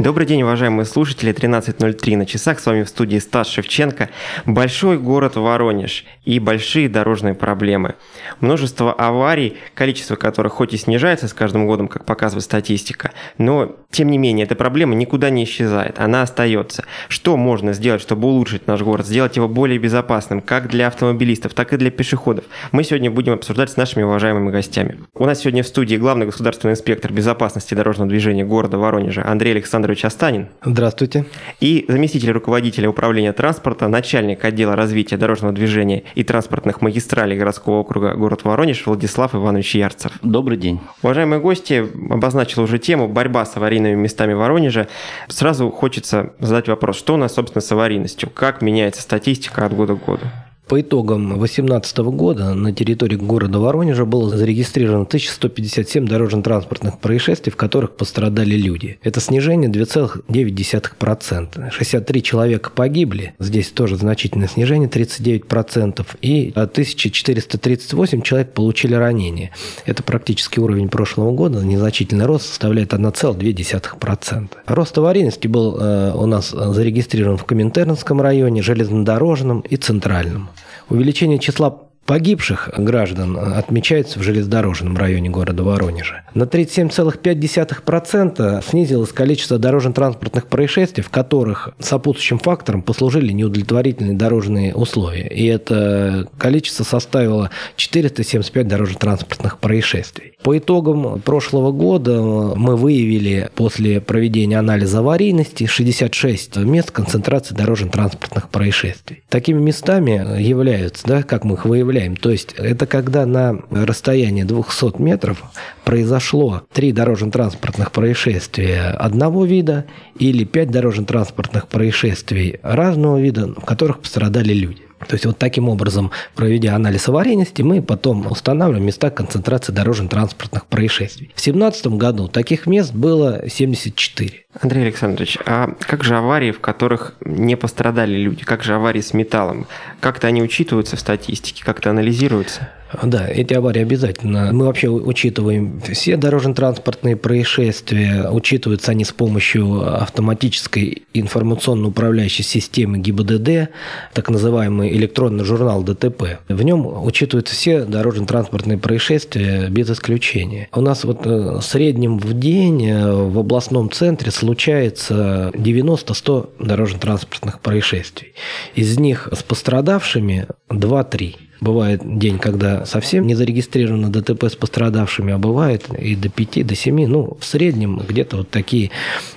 Добрый день, уважаемые слушатели. 13.03 на часах. С вами в студии Стас Шевченко. Большой город Воронеж и большие дорожные проблемы. Множество аварий, количество которых хоть и снижается с каждым годом, как показывает статистика, но тем не менее эта проблема никуда не исчезает. Она остается. Что можно сделать, чтобы улучшить наш город, сделать его более безопасным, как для автомобилистов, так и для пешеходов? Мы сегодня будем обсуждать с нашими уважаемыми гостями. У нас сегодня в студии главный государственный инспектор безопасности дорожного движения города Воронежа Андрей Александрович Александрович Астанин. Здравствуйте. И заместитель руководителя управления транспорта, начальник отдела развития дорожного движения и транспортных магистралей городского округа город Воронеж Владислав Иванович Ярцев. Добрый день. Уважаемые гости, обозначил уже тему борьба с аварийными местами Воронежа. Сразу хочется задать вопрос, что у нас, собственно, с аварийностью? Как меняется статистика от года к году? По итогам 2018 года на территории города Воронежа было зарегистрировано 1157 дорожно-транспортных происшествий, в которых пострадали люди. Это снижение 2,9%. 63 человека погибли, здесь тоже значительное снижение 39%, и 1438 человек получили ранения. Это практически уровень прошлого года, незначительный рост составляет 1,2%. Рост аварийности был э, у нас зарегистрирован в Коминтернском районе, железнодорожном и центральном. Увеличение числа погибших граждан отмечается в железнодорожном районе города Воронежа. На 37,5% снизилось количество дорожно-транспортных происшествий, в которых сопутствующим фактором послужили неудовлетворительные дорожные условия. И это количество составило 475 дорожно-транспортных происшествий. По итогам прошлого года мы выявили после проведения анализа аварийности 66 мест концентрации дорожно-транспортных происшествий. Такими местами являются, да, как мы их выявляем, определяем. То есть это когда на расстоянии 200 метров произошло три дорожно-транспортных происшествия одного вида или пять дорожно-транспортных происшествий разного вида, в которых пострадали люди. То есть вот таким образом, проведя анализ аварийности, мы потом устанавливаем места концентрации дорожно-транспортных происшествий. В 2017 году таких мест было 74. Андрей Александрович, а как же аварии, в которых не пострадали люди? Как же аварии с металлом? Как-то они учитываются в статистике, как-то анализируются? Да, эти аварии обязательно. Мы вообще учитываем все дорожно-транспортные происшествия. Учитываются они с помощью автоматической информационно-управляющей системы ГИБДД, так называемый электронный журнал ДТП. В нем учитываются все дорожно-транспортные происшествия без исключения. У нас вот э, в среднем в день э, в областном центре случается 90-100 дорожно-транспортных происшествий. Из них с пострадавшими 2-3. Бывает день, когда совсем не зарегистрировано ДТП с пострадавшими, а бывает и до 5, до 7. Ну, в среднем где-то вот такие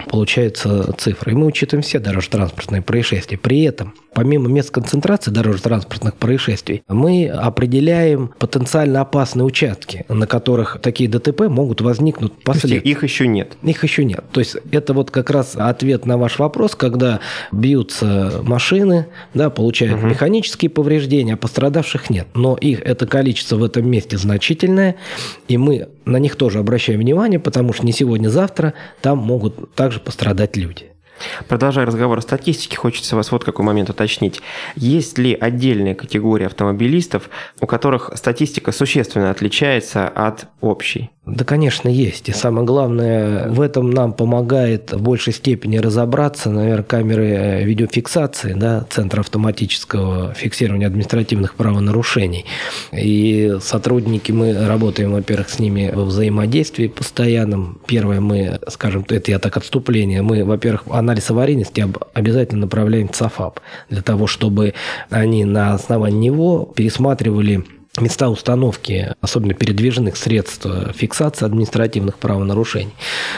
получаются цифры. И мы учитываем все дорожно-транспортные происшествия. При этом, помимо мест концентрации дорожно-транспортных происшествий, мы определяем потенциально опасные участки, на которых такие ДТП могут возникнуть после. Их еще нет. Их еще нет. То есть это вот как раз ответ на ваш вопрос, когда бьются машины, да, получают угу. механические повреждения, а пострадавших нет. Но их это количество в этом месте значительное, и мы на них тоже обращаем внимание, потому что не сегодня-завтра там могут также пострадать люди. Продолжая разговор о статистике, хочется вас вот какой момент уточнить. Есть ли отдельная категория автомобилистов, у которых статистика существенно отличается от общей? Да, конечно, есть. И самое главное, в этом нам помогает в большей степени разобраться, наверное, камеры видеофиксации, да, Центра автоматического фиксирования административных правонарушений. И сотрудники, мы работаем, во-первых, с ними во взаимодействии постоянном. Первое, мы, скажем, это я так отступление, мы, во-первых, анализ аварийности обязательно направляем в ЦАФАП, для того, чтобы они на основании него пересматривали места установки, особенно передвижных средств фиксации административных правонарушений.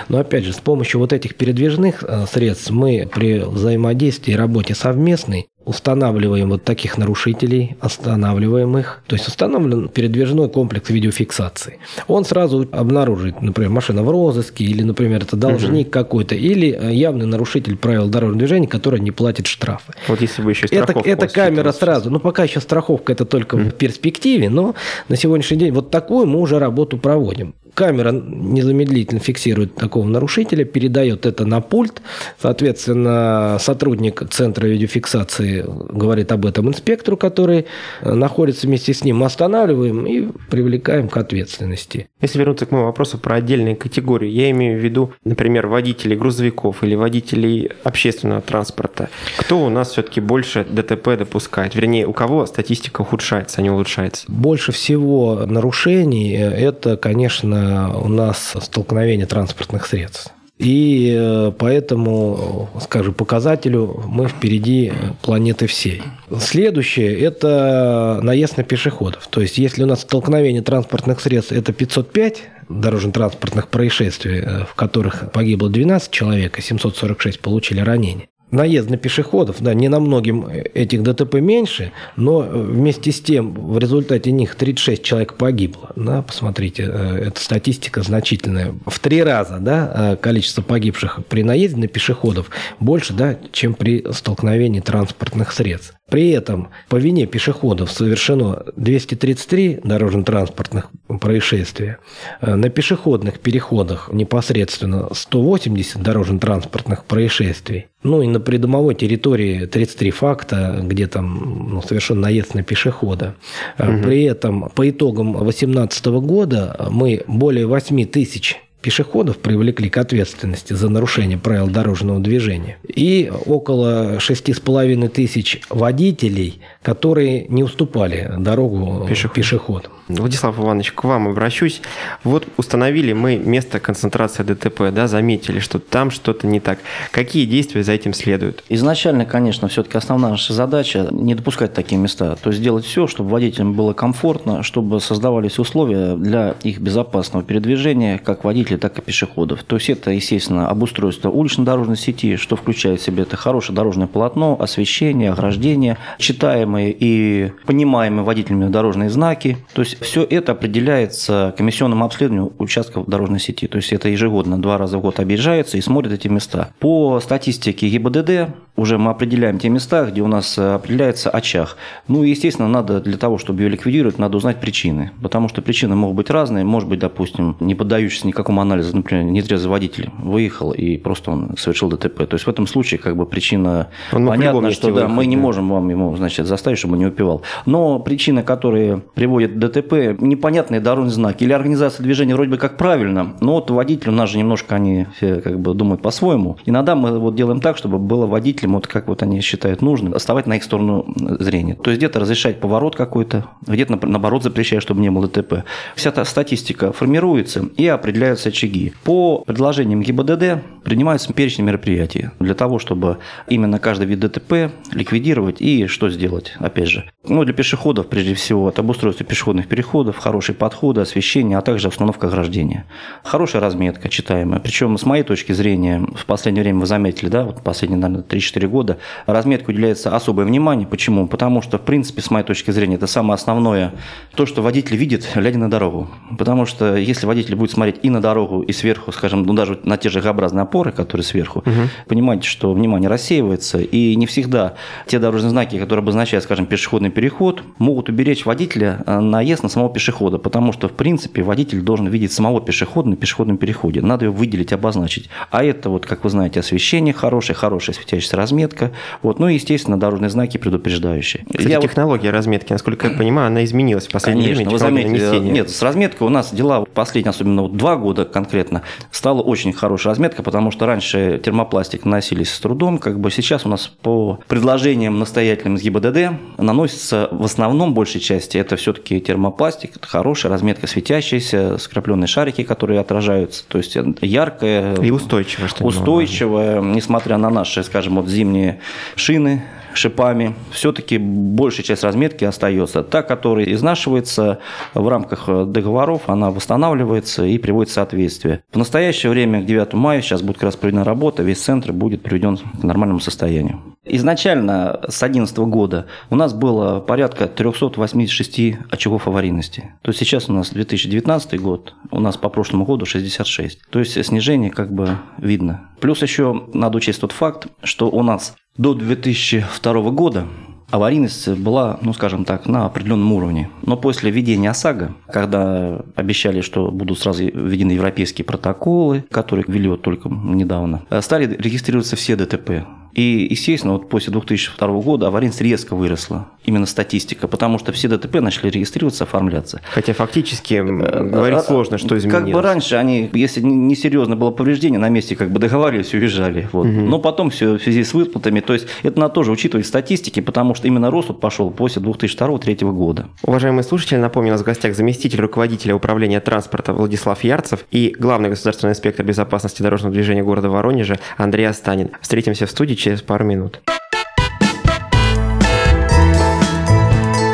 Но опять же, с помощью вот этих передвижных э, средств мы при взаимодействии и работе совместной устанавливаем вот таких нарушителей, останавливаем их. То есть установлен передвижной комплекс видеофиксации. Он сразу обнаружит, например, машина в розыске, или, например, это должник угу. какой-то, или э, явный нарушитель правил дорожного движения, который не платит штрафы. Вот если бы еще Это, это камера сразу. Ну, пока еще страховка, это только угу. в перспективе, но на сегодняшний день вот такую мы уже работу проводим. Камера незамедлительно фиксирует такого нарушителя, передает это на пульт. Соответственно, сотрудник центра видеофиксации говорит об этом инспектору, который находится вместе с ним. Мы останавливаем и привлекаем к ответственности. Если вернуться к моему вопросу про отдельные категории, я имею в виду, например, водителей грузовиков или водителей общественного транспорта. Кто у нас все-таки больше ДТП допускает? Вернее, у кого статистика ухудшается, а не улучшается? Больше всего нарушений – это, конечно, у нас столкновение транспортных средств. И э, поэтому, скажем, показателю мы впереди планеты всей. Следующее – это наезд на пешеходов. То есть, если у нас столкновение транспортных средств – это 505 дорожно-транспортных происшествий, э, в которых погибло 12 человек, и 746 получили ранения, наезд на пешеходов, да, не на многим этих ДТП меньше, но вместе с тем в результате них 36 человек погибло. Да, посмотрите, э, эта статистика значительная. В три раза да, э, количество погибших при наезде на пешеходов больше, да, чем при столкновении транспортных средств. При этом по вине пешеходов совершено 233 дорожно-транспортных происшествия. Э, на пешеходных переходах непосредственно 180 дорожно-транспортных происшествий. Ну и на придомовой территории 33 факта, где там ну, совершен наезд на пешехода. Угу. При этом по итогам 2018 года мы более 8 тысяч пешеходов привлекли к ответственности за нарушение правил дорожного движения. И около 6,5 тысяч водителей, которые не уступали дорогу Пешеход. пешеходам. Владислав Иванович, к вам обращусь. Вот установили мы место концентрации ДТП, да, заметили, что там что-то не так. Какие действия за этим следуют? Изначально, конечно, все-таки основная наша задача не допускать такие места. То есть сделать все, чтобы водителям было комфортно, чтобы создавались условия для их безопасного передвижения, как водителей, так и пешеходов. То есть это, естественно, обустройство улично-дорожной сети, что включает в себя это хорошее дорожное полотно, освещение, ограждение, читаемые и понимаемые водителями дорожные знаки. То есть все это определяется комиссионным обследованием участков дорожной сети. То есть это ежегодно два раза в год объезжается и смотрит эти места. По статистике ГИБДД уже мы определяем те места, где у нас определяется очаг. Ну и, естественно, надо для того, чтобы ее ликвидировать, надо узнать причины. Потому что причины могут быть разные. Может быть, допустим, не поддающиеся никакому анализу, например, нетрезвый водитель выехал и просто он совершил ДТП. То есть в этом случае как бы причина он понятна, что да, мы не можем вам ему, значит, заставить, чтобы он не упивал. Но причины, которые приводят к ДТП, непонятные дорожные знаки или организация движения вроде бы как правильно, но вот водитель, у нас же немножко они все как бы думают по-своему. Иногда мы вот делаем так, чтобы было водителем, вот как вот они считают нужным, оставать на их сторону зрения. То есть где-то разрешать поворот какой-то, где-то наоборот запрещать, чтобы не было ДТП. Вся эта статистика формируется и определяются очаги. По предложениям ГИБДД принимаются перечень мероприятий для того, чтобы именно каждый вид ДТП ликвидировать и что сделать, опять же. Ну, для пешеходов, прежде всего, это обустройство пешеходных переходов, хорошие подходы, освещение, а также установка ограждения. Хорошая разметка, читаемая. Причем, с моей точки зрения, в последнее время вы заметили, да, вот последние, наверное, 3-4 года, разметке уделяется особое внимание. Почему? Потому что, в принципе, с моей точки зрения, это самое основное, то, что водитель видит, глядя на дорогу. Потому что если водитель будет смотреть и на дорогу, и сверху, скажем, ну, даже на те же Г-образные опоры, которые сверху, угу. понимаете, что внимание рассеивается, и не всегда те дорожные знаки, которые обозначают, скажем, пешеходный переход, могут уберечь водителя э, наезд на самого пешехода, потому что, в принципе, водитель должен видеть самого пешехода на пешеходном переходе. Надо его выделить, обозначить. А это, вот, как вы знаете, освещение хорошее, хорошая светящаяся разметка, вот, ну и, естественно, дорожные знаки предупреждающие. Кстати, я технология вот... разметки, насколько я понимаю, она изменилась в последнее Конечно, время. Вы заметили, нет, с разметкой у нас дела последние, особенно вот два года конкретно, стала очень хорошая разметка, потому что раньше термопластик наносились с трудом, как бы сейчас у нас по предложениям настоятельным из ГИБДД наносится в основном большей части это все-таки термопластик, это хорошая разметка светящаяся, скрапленные шарики, которые отражаются, то есть яркая и устойчивая, что устойчивая, несмотря на наши, скажем, вот зимние шины, шипами, все-таки большая часть разметки остается. Та, которая изнашивается в рамках договоров, она восстанавливается и приводит в соответствие. В настоящее время, к 9 мая, сейчас будет как раз проведена работа, весь центр будет приведен к нормальному состоянию. Изначально с 2011 года у нас было порядка 386 очагов аварийности. То есть сейчас у нас 2019 год, у нас по прошлому году 66. То есть снижение как бы видно. Плюс еще надо учесть тот факт, что у нас до 2002 года аварийность была, ну скажем так, на определенном уровне. Но после введения ОСАГО, когда обещали, что будут сразу введены европейские протоколы, которые ввели вот только недавно, стали регистрироваться все ДТП. И, естественно, вот после 2002 года аварийность резко выросла. Именно статистика, потому что все ДТП начали регистрироваться, оформляться. Хотя фактически говорить э, сложно, что изменилось. Как бы раньше они, если несерьезно было повреждение, на месте как бы договаривались уезжали. Вот. Угу. Но потом все в связи с выплатами. То есть это надо тоже учитывать статистики, потому что именно рост вот пошел после 2002-2003 года. Уважаемые слушатели, напомню, у нас в гостях заместитель руководителя управления транспорта Владислав Ярцев и главный государственный инспектор безопасности дорожного движения города Воронежа Андрей Астанин. Встретимся в студии через пару минут.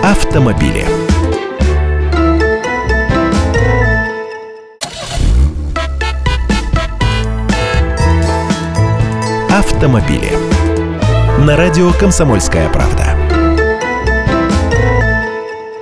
Автомобили. Автомобили. На радио «Комсомольская правда».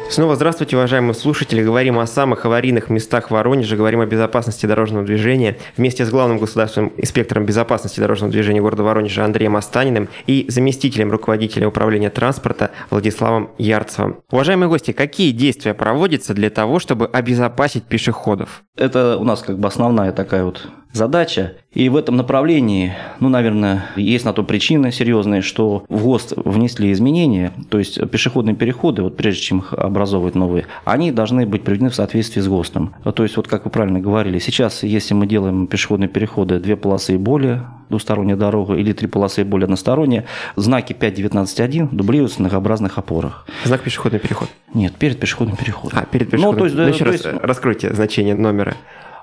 Снова здравствуйте, уважаемые слушатели. Говорим о самых аварийных местах Воронежа, говорим о безопасности дорожного движения вместе с главным государственным инспектором безопасности дорожного движения города Воронежа Андреем Останиным и заместителем руководителя управления транспорта Владиславом Ярцевым. Уважаемые гости, какие действия проводятся для того, чтобы обезопасить пешеходов? Это у нас как бы основная такая вот задача. И в этом направлении, ну, наверное, есть на то причины серьезные, что в ГОСТ внесли изменения, то есть пешеходные переходы, вот прежде чем их образовывать новые, они должны быть приведены в соответствии с ГОСТом. То есть, вот как вы правильно говорили, сейчас, если мы делаем пешеходные переходы две полосы и более, двусторонняя дорога или три полосы и более односторонняя, знаки 5.19.1 дублируются на многообразных опорах. Знак пешеходный переход? Нет, перед пешеходным переходом. А, перед пешеходным. Ну, то есть, ну, еще то раз есть... раскройте значение номера.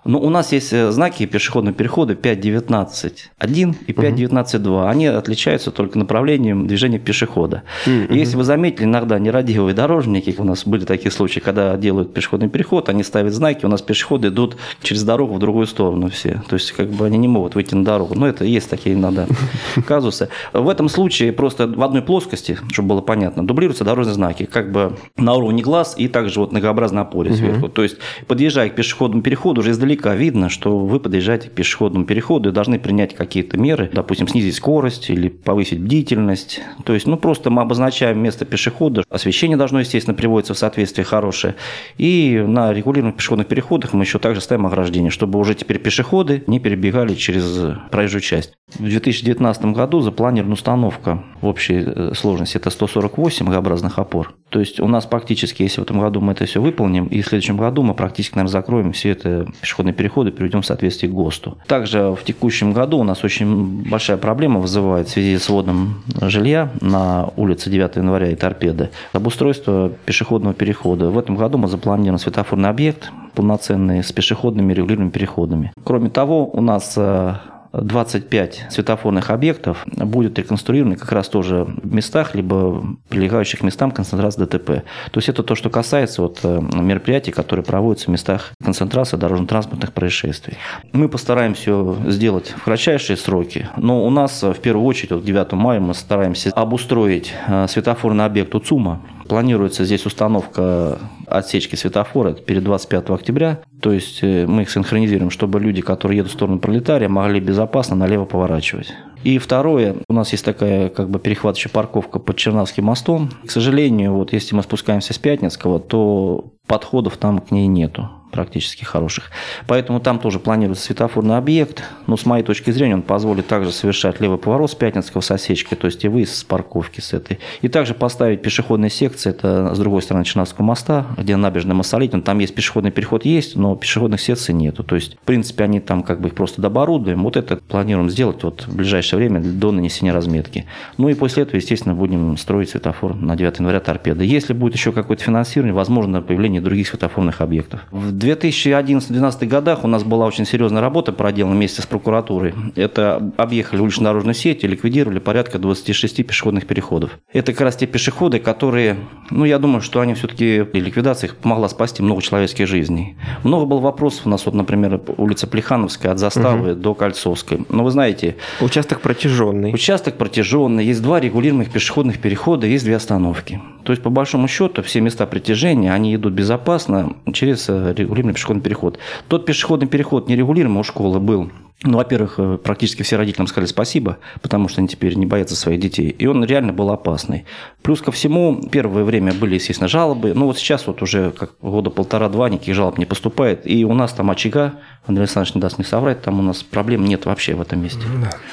Но ну, у нас есть э, знаки пешеходного перехода 5.19.1 и 5.19.2. Они отличаются только направлением движения пешехода. Mm-hmm. И если вы заметили, иногда нерадивые дорожники, у нас были такие случаи, когда делают пешеходный переход, они ставят знаки, у нас пешеходы идут через дорогу в другую сторону все. То есть, как бы они не могут выйти на дорогу. Но это есть такие иногда казусы. В этом случае просто в одной плоскости, чтобы было понятно, дублируются дорожные знаки, как бы на уровне глаз и также вот многообразной опоре сверху. То есть, подъезжая к пешеходному переходу, уже издалека издалека видно, что вы подъезжаете к пешеходному переходу и должны принять какие-то меры, допустим, снизить скорость или повысить бдительность. То есть, ну, просто мы обозначаем место пешехода, освещение должно, естественно, приводиться в соответствие хорошее. И на регулируемых пешеходных переходах мы еще также ставим ограждение, чтобы уже теперь пешеходы не перебегали через проезжую часть. В 2019 году запланирована установка в общей э, сложности это 148 многообразных опор. То есть у нас практически, если в этом году мы это все выполним, и в следующем году мы практически, наверное, закроем все это пешеходные переходы, приведем в соответствие к ГОСТу. Также в текущем году у нас очень большая проблема вызывает в связи с вводом жилья на улице 9 января и Торпеды обустройство пешеходного перехода. В этом году мы запланирован светофорный объект полноценный с пешеходными регулируемыми переходами. Кроме того, у нас э, 25 светофорных объектов будет реконструированы как раз тоже в местах, либо прилегающих местам концентрации ДТП. То есть это то, что касается вот э, мероприятий, которые проводятся в местах концентрации дорожно-транспортных происшествий. Мы постараемся сделать в кратчайшие сроки, но у нас в первую очередь вот 9 мая мы стараемся обустроить э, светофорный объект УЦУМа, Планируется здесь установка отсечки светофора перед 25 октября. То есть э, мы их синхронизируем, чтобы люди, которые едут в сторону пролетария, могли безопасно налево поворачивать. И второе, у нас есть такая как бы перехватывающая парковка под Чернавским мостом. К сожалению, вот если мы спускаемся с Пятницкого, то подходов там к ней нету практически хороших. Поэтому там тоже планируется светофорный объект. Но с моей точки зрения он позволит также совершать левый поворот с Пятницкого с осечкой, то есть и выезд с парковки с этой. И также поставить пешеходные секции, это с другой стороны Чернавского моста, где набережная Массолитин. Там есть пешеходный переход есть, но пешеходных секций нету. То есть, в принципе, они там как бы их просто доборудуем. Вот это планируем сделать вот в ближайшее время до нанесения разметки. Ну и после этого, естественно, будем строить светофор на 9 января торпеды. Если будет еще какое-то финансирование, возможно, появление других светофорных объектов. В 2011-2012 годах у нас была очень серьезная работа проделана вместе с прокуратурой. Это объехали улично-дорожную сеть и ликвидировали порядка 26 пешеходных переходов. Это как раз те пешеходы, которые, ну, я думаю, что они все-таки, ликвидация их помогла спасти много человеческих жизней. Много было вопросов у нас, вот, например, улица Плехановская от Заставы угу. до Кольцовской. Но вы знаете... Участок протяженный. Участок протяженный. Есть два регулируемых пешеходных перехода, есть две остановки. То есть, по большому счету, все места притяжения, они идут безопасно через э, регулируемый пешеходный переход. Тот пешеходный переход нерегулируемый у школы был Ну, во-первых, э, практически все родителям сказали спасибо, потому что они теперь не боятся своих детей. И он реально был опасный. Плюс ко всему, первое время были, естественно, жалобы. Ну, вот сейчас вот уже как года полтора-два никаких жалоб не поступает. И у нас там очага, Андрей Александрович не даст не соврать, там у нас проблем нет вообще в этом месте.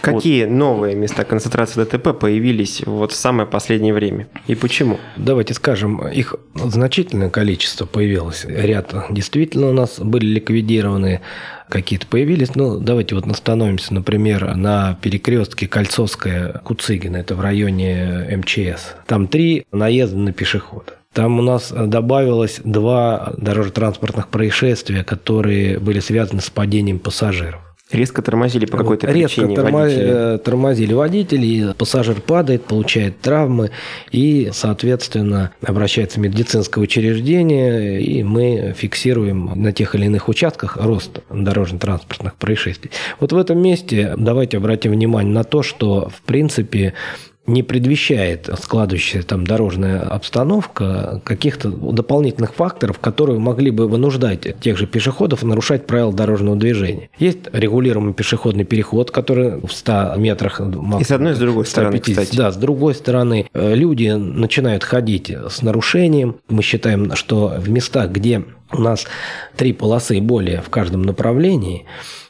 Какие вот. новые места концентрации ДТП появились вот в самое последнее время? И почему? Давайте скажем, их значительное количество появилось. Ряд действительно у нас были ликвидированы какие-то появились. Ну, давайте вот остановимся, например, на перекрестке Кольцовская Куцыгина, это в районе МЧС. Там три наезда на пешехода. Там у нас добавилось два дорожно-транспортных происшествия, которые были связаны с падением пассажиров. Резко тормозили по какой-то Резко причине тормо... водители. Э, тормозили водители, пассажир падает, получает травмы, и, соответственно, обращается в медицинское учреждение, и мы фиксируем на тех или иных участках рост дорожно-транспортных происшествий. Вот в этом месте давайте обратим внимание на то, что, в принципе, не предвещает складывающаяся там дорожная обстановка каких-то дополнительных факторов, которые могли бы вынуждать тех же пешеходов нарушать правила дорожного движения. Есть регулируемый пешеходный переход, который в 100 метрах... И с одной и с другой 150, стороны, кстати. Да, с другой стороны, э, люди начинают ходить с нарушением. Мы считаем, что в местах, где у нас три полосы и более в каждом направлении,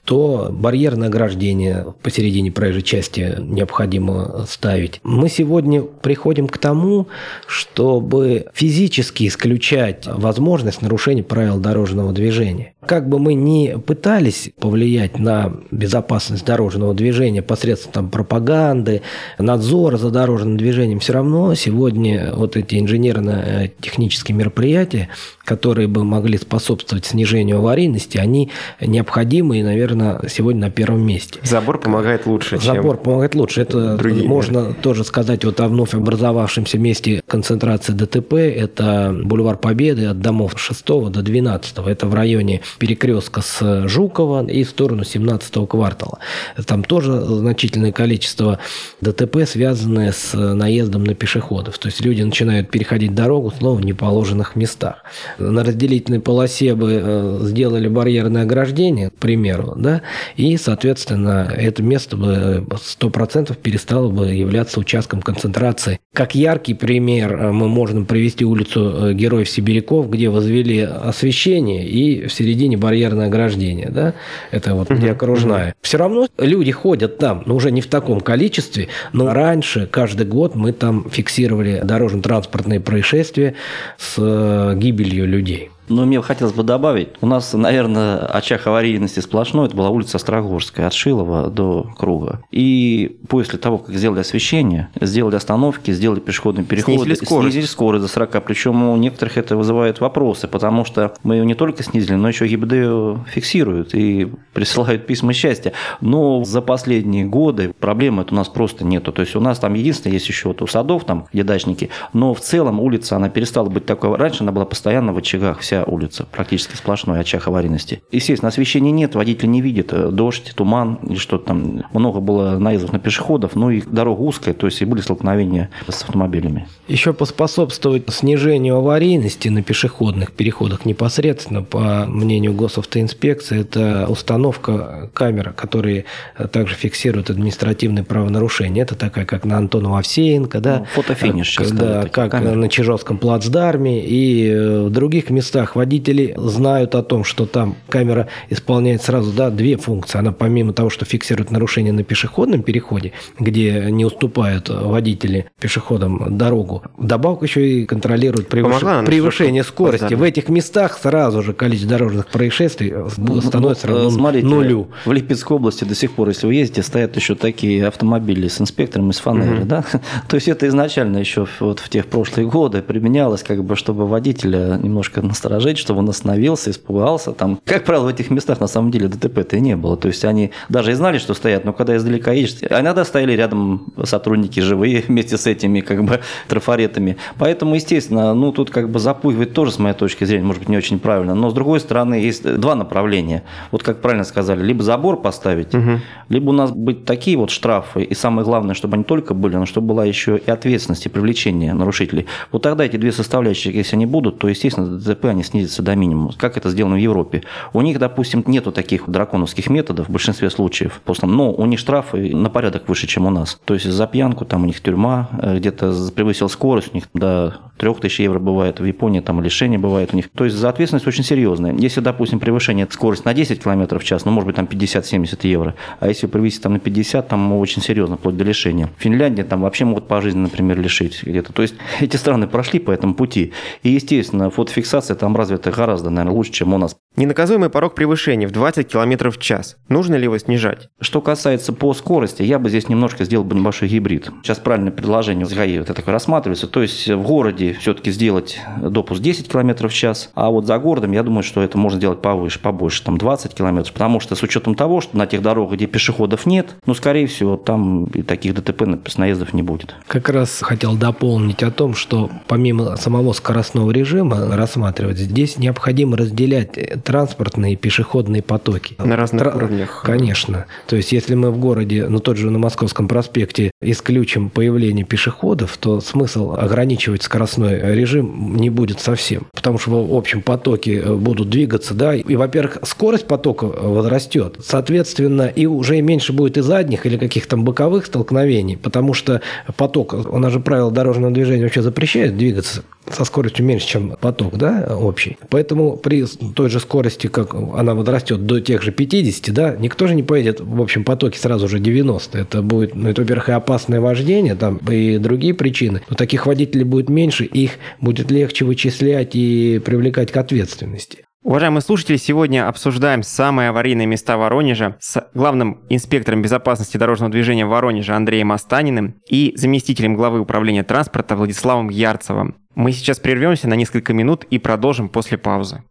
то барьерное ограждение посередине проезжей части необходимо ставить. Мы сегодня приходим к тому, чтобы физически исключать возможность нарушения правил дорожного движения. Как бы мы ни пытались повлиять на безопасность дорожного движения посредством там, пропаганды, надзора за дорожным движением, все равно сегодня вот эти инженерно-технические мероприятия, которые бы могли способствовать снижению аварийности, они необходимы и, наверное, сегодня на первом месте. Забор помогает лучше, Забор чем помогает лучше. Это другие можно тоже сказать вот о вновь образовавшемся месте концентрации ДТП. Это бульвар Победы от домов 6 до 12. Это в районе перекрестка с Жукова и в сторону 17 квартала. Там тоже значительное количество ДТП, связанное с наездом на пешеходов. То есть люди начинают переходить дорогу снова в неположенных местах. На разделительной полосе бы э, сделали барьерное ограждение, к примеру, да, и, соответственно, это место бы 100% перестало бы являться участком концентрации. Как яркий пример э, мы можем привести улицу э, Героев-Сибиряков, где возвели освещение и в середине барьерное ограждение, да, это вот где окружная. Все равно люди ходят там, но уже не в таком количестве, но раньше каждый год мы там фиксировали дорожно-транспортные происшествия с э, гибелью людей. Но мне хотелось бы добавить, у нас, наверное, очаг аварийности сплошной, это была улица Острогорская, от Шилова до Круга. И после того, как сделали освещение, сделали остановки, сделали пешеходный переход, снизили скорость, снизили скорость до 40, причем у некоторых это вызывает вопросы, потому что мы ее не только снизили, но еще ГИБД фиксируют и присылают письма счастья. Но за последние годы проблемы это у нас просто нету. То есть у нас там единственное есть еще вот у садов, там, где дачники, но в целом улица, она перестала быть такой. Раньше она была постоянно в очагах, вся вся улица, практически сплошной очаг аварийности. Естественно, освещения нет, водитель не видит, э, дождь, туман или что-то там. Много было наездов на пешеходов, ну и дорога узкая, то есть и были столкновения с автомобилями. Еще поспособствовать снижению аварийности на пешеходных переходах непосредственно, по мнению госавтоинспекции, это установка камер, которые также фиксируют административные правонарушения. Это такая, как на Антонова Овсеенко, да? Ну, фотофиниш. Да, как камеры. на Чижовском плацдарме и э, в других местах местах водители знают о том, что там камера исполняет сразу да, две функции. Она помимо того, что фиксирует нарушение на пешеходном переходе, где не уступают водители пешеходам дорогу, вдобавок еще и контролирует превыш... превышение скорости. В этих местах сразу же количество дорожных происшествий ну, становится ну, равно Смотрите, нулю. В Липецкой области до сих пор, если вы ездите, стоят еще такие автомобили с инспектором из фанеры. Угу. Да? То есть это изначально еще вот в тех прошлые годы применялось, как бы, чтобы водителя немножко насторожить насторожить, чтобы он остановился, испугался. Там, как правило, в этих местах на самом деле ДТП-то и не было. То есть они даже и знали, что стоят, но когда издалека едешь, а иногда стояли рядом сотрудники живые вместе с этими как бы трафаретами. Поэтому, естественно, ну тут как бы запугивать тоже, с моей точки зрения, может быть, не очень правильно. Но с другой стороны, есть два направления. Вот как правильно сказали, либо забор поставить, угу. либо у нас быть такие вот штрафы, и самое главное, чтобы они только были, но чтобы была еще и ответственность и привлечение нарушителей. Вот тогда эти две составляющие, если они будут, то, естественно, ДТП они они снизятся до минимума, как это сделано в Европе. У них, допустим, нету таких драконовских методов в большинстве случаев, но у них штрафы на порядок выше, чем у нас. То есть за пьянку там у них тюрьма, э, где-то превысил скорость, у них до 3000 евро бывает, в Японии там лишение бывает у них. То есть за ответственность очень серьезная. Если, допустим, превышение скорости на 10 км в час, ну, может быть, там 50-70 евро, а если превысить там на 50, там очень серьезно, вплоть до лишения. Финляндия там вообще могут пожизненно, например, лишить где-то. То есть эти страны прошли по этому пути. И, естественно, фотофиксация там развита гораздо, наверное, лучше, чем у нас. Ненаказуемый порог превышения в 20 км в час. Нужно ли его снижать? Что касается по скорости, я бы здесь немножко сделал бы небольшой гибрид. Сейчас правильное предложение в ГАИ это такое рассматривается. То есть в городе все-таки сделать допуск 10 км в час, а вот за городом, я думаю, что это можно сделать повыше, побольше, там 20 км, потому что с учетом того, что на тех дорогах, где пешеходов нет, ну, скорее всего, там и таких ДТП, наездов не будет. Как раз хотел дополнить о том, что помимо самого скоростного режима рассматривать, здесь необходимо разделять транспортные и пешеходные потоки. На разных Тра- уровнях. Конечно. То есть, если мы в городе, ну тот же на Московском проспекте, исключим появление пешеходов, то смысл ограничивать скоростной режим не будет совсем. Потому что в общем потоке э, будут двигаться, да, и, во-первых, скорость потока возрастет, соответственно, и уже меньше будет и задних или каких-то там боковых столкновений, потому что поток, у нас же правила дорожного движения вообще запрещает двигаться со скоростью меньше, чем поток, да, общий. Поэтому при той же скорости, как она возрастет до тех же 50, да, никто же не поедет в общем потоке сразу же 90. Это будет, ну, это, во-первых, и опасное вождение, там, и другие причины. Но таких водителей будет меньше, их будет легче вычислять и привлекать к ответственности. Уважаемые слушатели, сегодня обсуждаем самые аварийные места Воронежа с главным инспектором безопасности дорожного движения Воронежа Андреем Останиным и заместителем главы управления транспорта Владиславом Ярцевым. Мы сейчас прервемся на несколько минут и продолжим после паузы.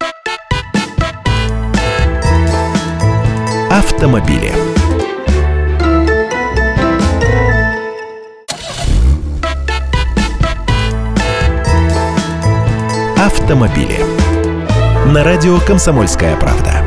Автомобили. Автомобили. На радио «Комсомольская правда».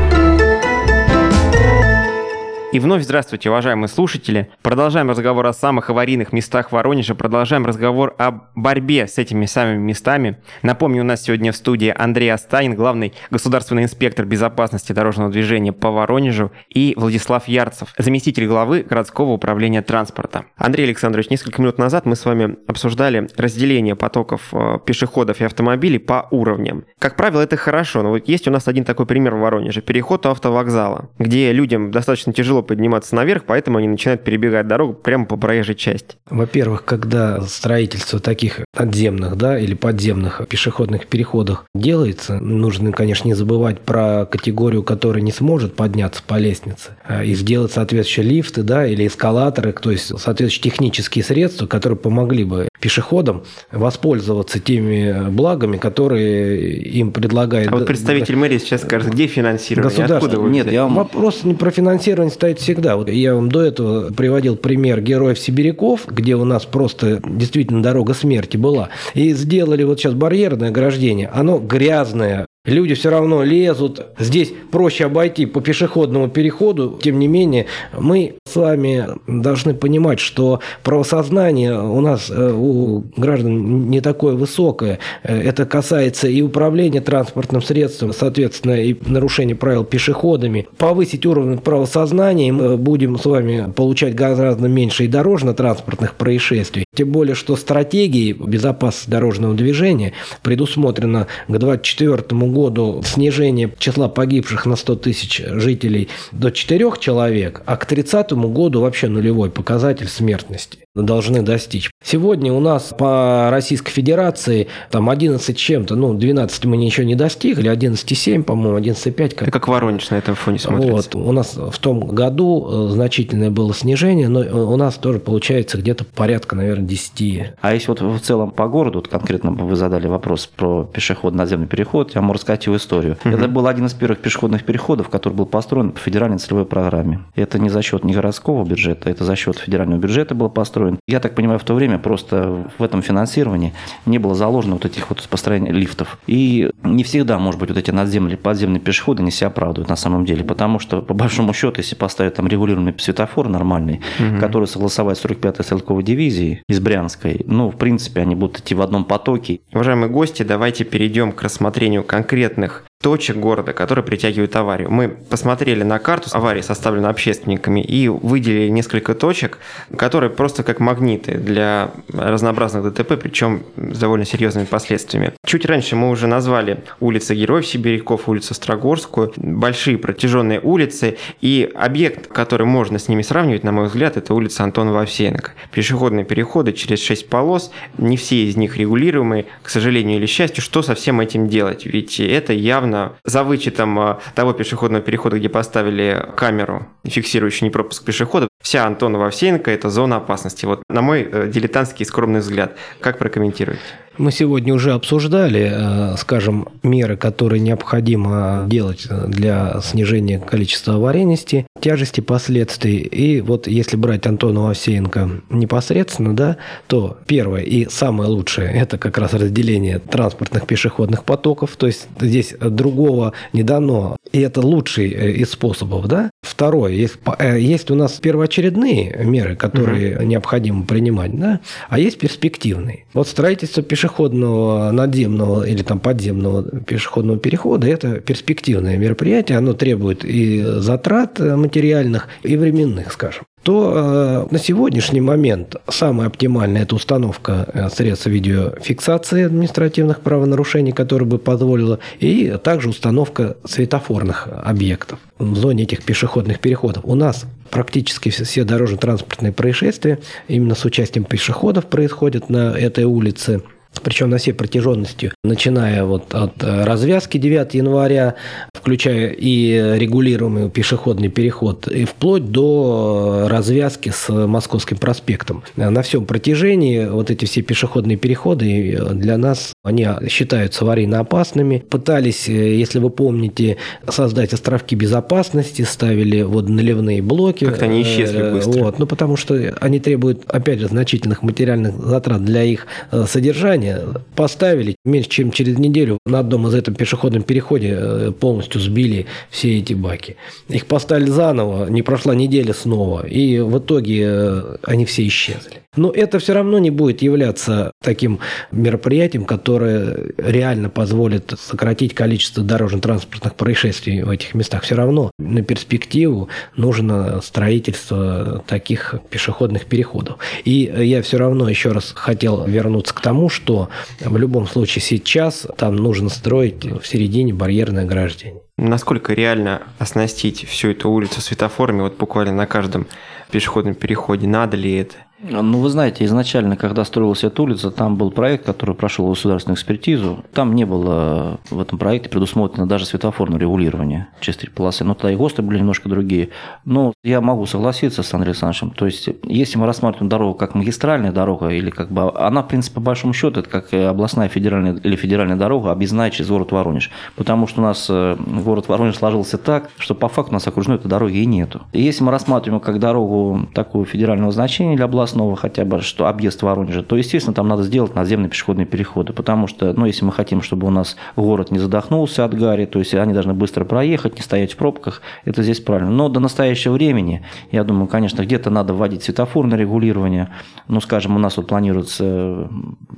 И вновь здравствуйте, уважаемые слушатели. Продолжаем разговор о самых аварийных местах Воронежа, продолжаем разговор о борьбе с этими самыми местами. Напомню, у нас сегодня в студии Андрей Астаин, главный государственный инспектор безопасности дорожного движения по Воронежу, и Владислав Ярцев, заместитель главы городского управления транспорта. Андрей Александрович, несколько минут назад мы с вами обсуждали разделение потоков э, пешеходов и автомобилей по уровням. Как правило, это хорошо, но вот есть у нас один такой пример в Воронеже. Переход автовокзала, где людям достаточно тяжело подниматься наверх, поэтому они начинают перебегать дорогу прямо по проезжей части. Во-первых, когда строительство таких надземных да, или подземных пешеходных переходов делается, нужно, конечно, не забывать про категорию, которая не сможет подняться по лестнице, а и сделать соответствующие лифты да, или эскалаторы, то есть соответствующие технические средства, которые помогли бы пешеходам воспользоваться теми благами, которые им предлагает... А вот представитель мэрии сейчас скажет, где финансирование? Государство. Откуда вы Нет, я вам... вопрос не про финансирование стоит всегда. Вот я вам до этого приводил пример героев-сибиряков, где у нас просто действительно дорога смерти была. И сделали вот сейчас барьерное ограждение. Оно грязное, Люди все равно лезут. Здесь проще обойти по пешеходному переходу. Тем не менее, мы с вами должны понимать, что правосознание у нас, э, у граждан, не такое высокое. Э, это касается и управления транспортным средством, соответственно, и нарушения правил пешеходами. Повысить уровень правосознания, мы будем с вами получать гораздо меньше и дорожно-транспортных происшествий. Тем более, что стратегии безопасности дорожного движения предусмотрено к 2024 году году снижение числа погибших на 100 тысяч жителей до 4 человек, а к 30 году вообще нулевой показатель смертности должны достичь. Сегодня у нас по Российской Федерации там 11 чем-то, ну 12 мы еще не достигли, 11,7, по-моему, 11,5. Как... как Воронеж на этом фоне смотрится. Вот. У нас в том году э, значительное было снижение, но у нас тоже получается где-то порядка, наверное, 10. А если вот в целом по городу, вот конкретно вы задали вопрос про пешеход, наземный переход, я могу рассказать его историю. Угу. Это был один из первых пешеходных переходов, который был построен по федеральной целевой программе. Это не за счет не городского бюджета, это за счет федерального бюджета был построен построен. Я так понимаю, в то время просто в этом финансировании не было заложено вот этих вот построений лифтов. И не всегда, может быть, вот эти надземные, подземные пешеходы не себя оправдывают на самом деле, потому что, по большому счету, если поставить там регулируемый светофор нормальный, угу. который согласовать с 45-й стрелковой дивизией из Брянской, ну, в принципе, они будут идти в одном потоке. Уважаемые гости, давайте перейдем к рассмотрению конкретных точек города, которые притягивают аварию. Мы посмотрели на карту аварии, составленную общественниками, и выделили несколько точек, которые просто как магниты для разнообразных ДТП, причем с довольно серьезными последствиями. Чуть раньше мы уже назвали улицы Героев Сибиряков, улицу Строгорскую, большие протяженные улицы, и объект, который можно с ними сравнивать, на мой взгляд, это улица Антона Вовсеенко. Пешеходные переходы через 6 полос, не все из них регулируемые, к сожалению или счастью, что со всем этим делать? Ведь это явно явно за вычетом э, того пешеходного перехода, где поставили камеру, фиксирующую непропуск пешехода, вся Антонова Овсеенко – это зона опасности. Вот на мой э, дилетантский скромный взгляд. Как прокомментируете? Мы сегодня уже обсуждали, э, скажем, меры, которые необходимо делать для снижения количества аварийности, тяжести последствий. И вот если брать Антона Овсеенко непосредственно, да, то первое и самое лучшее – это как раз разделение транспортных пешеходных потоков. То есть здесь другого не дано. И это лучший э, из способов. Да? Второе, есть, э, есть у нас первоочередные меры, которые угу. необходимо принимать, да? а есть перспективные. Вот строительство пешеходного надземного или там подземного пешеходного перехода – это перспективное мероприятие. Оно требует и затрат материальных, и временных, скажем то э, на сегодняшний момент самая оптимальная это установка э, средств видеофиксации административных правонарушений, которая бы позволила, и также установка светофорных объектов в зоне этих пешеходных переходов. У нас практически все дорожно-транспортные происшествия именно с участием пешеходов происходят на этой улице – причем на всей протяженности, начиная вот от э, развязки 9 января, включая и регулируемый пешеходный переход, и вплоть до развязки с Московским проспектом. На всем протяжении вот эти все пешеходные переходы для нас, они считаются аварийно опасными. Пытались, э, если вы помните, создать островки безопасности, ставили вот наливные блоки. Как-то они исчезли э, быстро. Вот, ну, потому что они требуют, опять же, значительных материальных затрат для их содержания, здание поставили. Меньше чем через неделю на одном из этом пешеходном переходе э, полностью сбили все эти баки. Их поставили заново, не прошла неделя снова, и в итоге э, они все исчезли. Но это все равно не будет являться таким мероприятием, которое реально позволит сократить количество дорожно-транспортных происшествий в этих местах. Все равно на перспективу нужно строительство таких пешеходных переходов. И я все равно еще раз хотел вернуться к тому, что в любом случае сейчас там нужно строить в середине барьерное ограждение. Насколько реально оснастить всю эту улицу светофорами, вот буквально на каждом пешеходном переходе, надо ли это? Ну, вы знаете, изначально, когда строилась эта улица, там был проект, который прошел государственную экспертизу. Там не было в этом проекте предусмотрено даже светофорное регулирование через три полосы. Но тогда и ГОСТы были немножко другие. Но я могу согласиться с Андреем Александровичем. То есть, если мы рассматриваем дорогу как магистральная дорога, или как бы она, в принципе, по большому счету, это как областная федеральная или федеральная дорога, объездная через город Воронеж. Потому что у нас э, город Воронеж сложился так, что по факту у нас окружной этой дороги и нету. И если мы рассматриваем как дорогу такого федерального значения для областной областного хотя бы, что объезд Воронежа, то, естественно, там надо сделать наземные пешеходные переходы, потому что, ну, если мы хотим, чтобы у нас город не задохнулся от гари, то есть они должны быстро проехать, не стоять в пробках, это здесь правильно. Но до настоящего времени, я думаю, конечно, где-то надо вводить светофорное регулирование. Ну, скажем, у нас вот планируется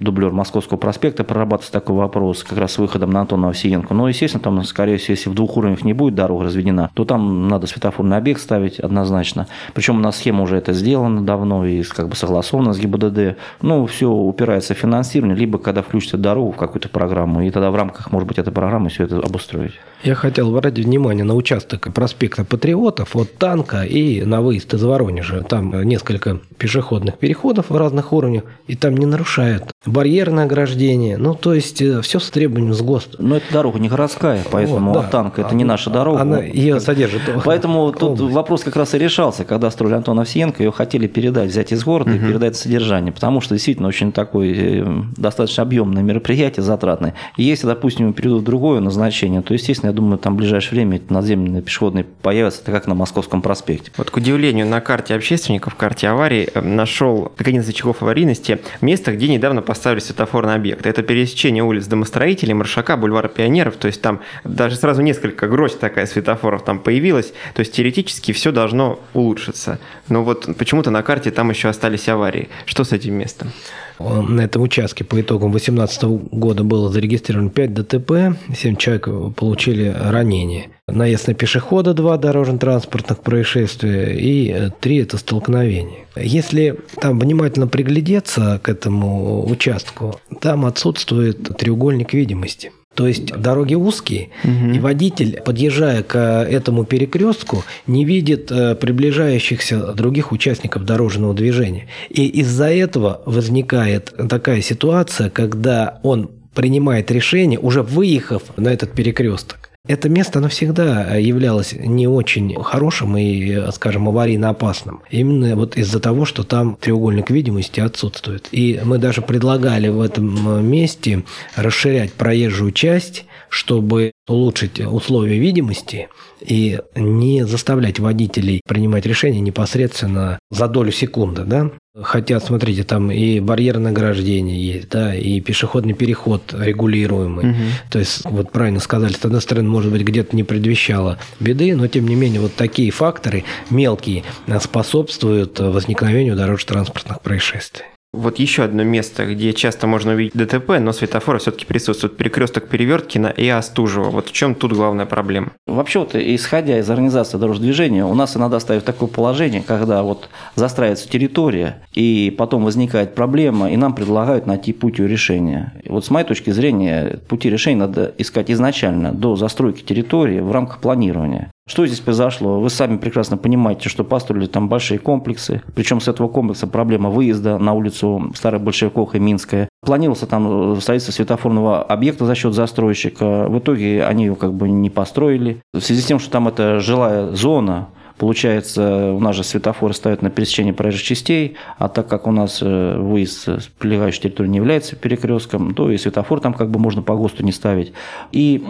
дублер Московского проспекта прорабатывать такой вопрос, как раз с выходом на Антона Овсиенко. Но, естественно, там, скорее всего, если в двух уровнях не будет дорога разведена, то там надо светофорный объект ставить однозначно. Причем у нас схема уже это сделана давно и как бы согласовано с ГИБДД. Ну, все упирается в финансирование, либо когда включат дорогу в какую-то программу, и тогда в рамках, может быть, этой программы все это обустроить. Я хотел обратить внимание на участок проспекта Патриотов от Танка и на выезд из Воронежа. Там несколько пешеходных переходов в разных уровнях, и там не нарушают барьерное ограждение. Ну, то есть, э, все с требованием с ГОСТ. Но эта дорога не городская, поэтому вот, да. Танка – это не наша дорога. Она ее содержит. Поэтому тут вопрос как раз и решался, когда строили Антон Овсиенко, ее хотели передать, взять из Мгм. и передать содержание, потому что действительно очень такое э, достаточно объемное мероприятие, затратное. И если, допустим, перейдут в другое назначение, то, естественно, я думаю, там в ближайшее время надземные пешеходные появятся, это как на Московском проспекте. Вот, к удивлению, на карте общественников, карте аварий, э, нашел, один из очагов аварийности, место, где недавно поставили светофорный объект. Это пересечение улиц Домостроителей, Маршака, Бульвара Пионеров. То есть там даже сразу несколько гроздь такая светофоров там появилась. То есть теоретически все должно улучшиться. Но вот почему-то на карте там еще остались аварии. Что с этим местом? На этом участке по итогам 2018 года было зарегистрировано 5 ДТП, 7 человек получили ранения. Наезд на пешехода, 2 дорожно-транспортных происшествия и 3 это столкновения. Если там внимательно приглядеться к этому участку, там отсутствует треугольник видимости. То есть дороги узкие, и водитель, подъезжая к этому перекрестку, не видит э, приближающихся других участников дорожного движения. И из-за этого возникает такая ситуация, когда он принимает решение, уже выехав на этот перекресток. Это место, оно всегда являлось не очень хорошим и, скажем, аварийно опасным. Именно вот из-за того, что там треугольник видимости отсутствует. И мы даже предлагали в этом месте расширять проезжую часть, чтобы улучшить условия видимости и не заставлять водителей принимать решения непосредственно за долю секунды, да? Хотя, смотрите, там и барьерное ограждение есть, да, и пешеходный переход регулируемый. Мгм. То есть, вот правильно сказали, с одной стороны, может быть, где-то не предвещало беды, но тем не менее, вот такие факторы мелкие способствуют возникновению дорожно-транспортных происшествий. Вот еще одно место, где часто можно увидеть ДТП, но светофоры все-таки присутствуют. Перекресток Переверткина и Остужева. Вот в чем тут главная проблема? Вообще, вот, исходя из организации дорожного движения, у нас иногда ставят такое положение, когда вот застраивается территория, и потом возникает проблема, и нам предлагают найти путь решения. И вот с моей точки зрения, пути решения надо искать изначально, до застройки территории в рамках планирования. Что здесь произошло? Вы сами прекрасно понимаете, что построили там большие комплексы. Причем с этого комплекса проблема выезда на улицу Старых Большевиков и Минская. Планировался там строительство светофорного объекта за счет застройщика. В итоге они его как бы не построили. В связи с тем, что там это жилая зона, Получается, у нас же светофоры ставят на пересечение проезжих частей, а так как у нас э, выезд с прилегающей территории не является перекрестком, то и светофор там как бы можно по ГОСТу не ставить. И,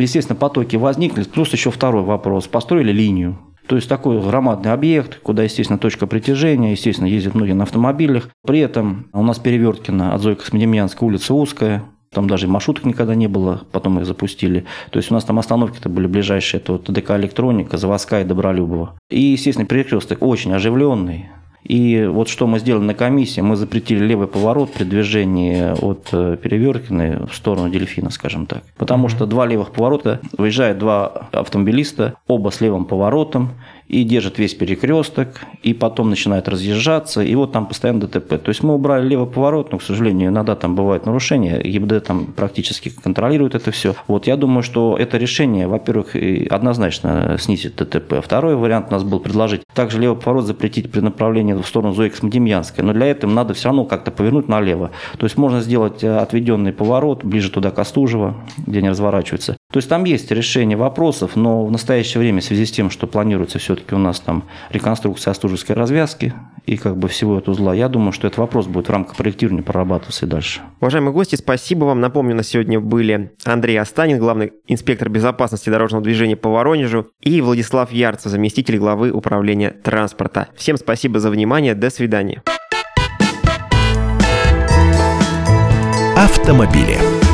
естественно, потоки возникли. Плюс еще второй вопрос. Построили линию. То есть такой громадный объект, куда, естественно, точка притяжения, естественно, ездят многие на автомобилях. При этом у нас Переверткина от Зои Космодемьянской улица узкая, там даже маршруток никогда не было, потом их запустили. То есть у нас там остановки-то были ближайшие, это вот ДК «Электроника», Заводская и Добролюбова. И, естественно, перекресток очень оживленный. И вот что мы сделали на комиссии, мы запретили левый поворот при движении от Переверкиной в сторону Дельфина, скажем так. Потому что два левых поворота, выезжают два автомобилиста, оба с левым поворотом, и держит весь перекресток, и потом начинает разъезжаться, и вот там постоянно ДТП. То есть мы убрали левый поворот, но, к сожалению, иногда там бывают нарушения, ГИБД там практически контролирует это все. Вот я думаю, что это решение, во-первых, однозначно снизит ДТП. Второй вариант у нас был предложить также левый поворот запретить при направлении в сторону Зои Космодемьянской, но для этого надо все равно как-то повернуть налево. То есть можно сделать отведенный поворот ближе туда к Остужево, где они разворачиваются. То есть там есть решение вопросов, но в настоящее время в связи с тем, что планируется все-таки у нас там реконструкция Остужевской развязки и как бы всего этого узла, я думаю, что этот вопрос будет в рамках проектирования прорабатываться и дальше. Уважаемые гости, спасибо вам. Напомню, на сегодня были Андрей Останин, главный инспектор безопасности дорожного движения по Воронежу, и Владислав Ярцев, заместитель главы управления транспорта. Всем спасибо за внимание. До свидания. Автомобили.